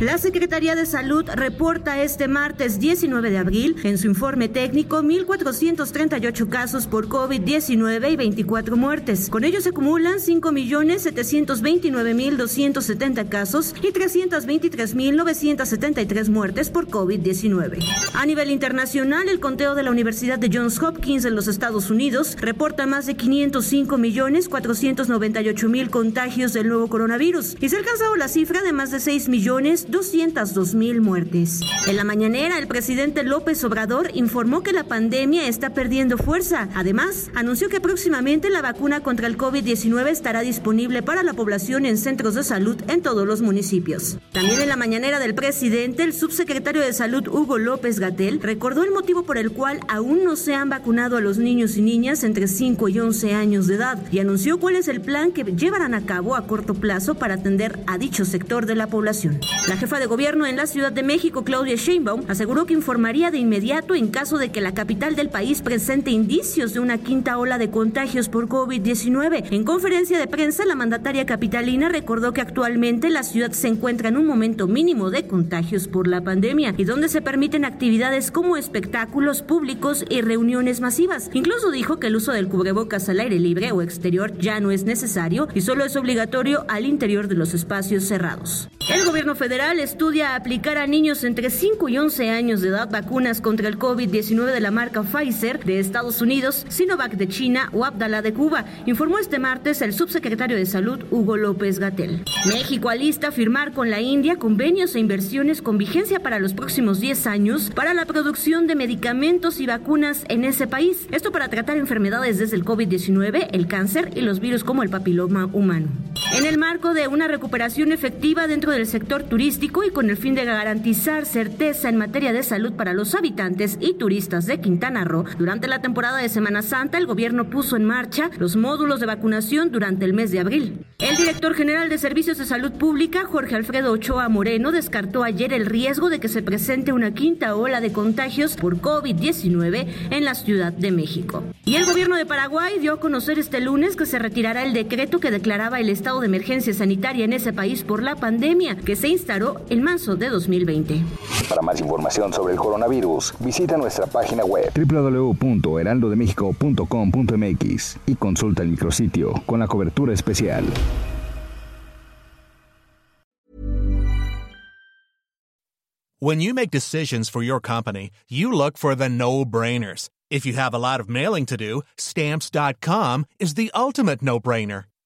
La Secretaría de Salud reporta este martes 19 de abril en su informe técnico 1.438 casos por COVID-19 y 24 muertes. Con ello se acumulan 5.729.270 casos y 323.973 muertes por COVID-19. A nivel internacional, el conteo de la Universidad de Johns Hopkins en los Estados Unidos reporta más de 505.498.000 contagios del nuevo coronavirus y se ha alcanzado la cifra de más de 6 millones 202 mil muertes. En la mañanera, el presidente López Obrador informó que la pandemia está perdiendo fuerza. Además, anunció que próximamente la vacuna contra el COVID-19 estará disponible para la población en centros de salud en todos los municipios. También en la mañanera del presidente, el subsecretario de Salud Hugo López Gatel recordó el motivo por el cual aún no se han vacunado a los niños y niñas entre 5 y 11 años de edad y anunció cuál es el plan que llevarán a cabo a corto plazo para atender a dicho sector de la población. La jefa de gobierno en la Ciudad de México, Claudia Sheinbaum, aseguró que informaría de inmediato en caso de que la capital del país presente indicios de una quinta ola de contagios por COVID-19. En conferencia de prensa, la mandataria capitalina recordó que actualmente la ciudad se encuentra en un momento mínimo de contagios por la pandemia y donde se permiten actividades como espectáculos públicos y reuniones masivas. Incluso dijo que el uso del cubrebocas al aire libre o exterior ya no es necesario y solo es obligatorio al interior de los espacios cerrados. El gobierno federal estudia aplicar a niños entre 5 y 11 años de edad vacunas contra el COVID-19 de la marca Pfizer de Estados Unidos, Sinovac de China o Abdala de Cuba, informó este martes el subsecretario de Salud Hugo López Gatel. México alista firmar con la India convenios e inversiones con vigencia para los próximos 10 años para la producción de medicamentos y vacunas en ese país. Esto para tratar enfermedades desde el COVID-19, el cáncer y los virus como el papiloma humano. En el marco de una recuperación efectiva dentro del sector turístico y con el fin de garantizar certeza en materia de salud para los habitantes y turistas de Quintana Roo, durante la temporada de Semana Santa el gobierno puso en marcha los módulos de vacunación durante el mes de abril. El director general de Servicios de Salud Pública, Jorge Alfredo Ochoa Moreno, descartó ayer el riesgo de que se presente una quinta ola de contagios por COVID-19 en la Ciudad de México. Y el gobierno de Paraguay dio a conocer este lunes que se retirará el decreto que declaraba el estado de emergencia sanitaria en ese país por la pandemia que se instaló en marzo de 2020. Para más información sobre el coronavirus, visita nuestra página web www.heraldodemexico.com.mx y consulta el micrositio con la cobertura especial. When you make decisions for your company, you look for the no-brainers. If you have a lot of mailing to do, stamps.com is the ultimate no-brainer.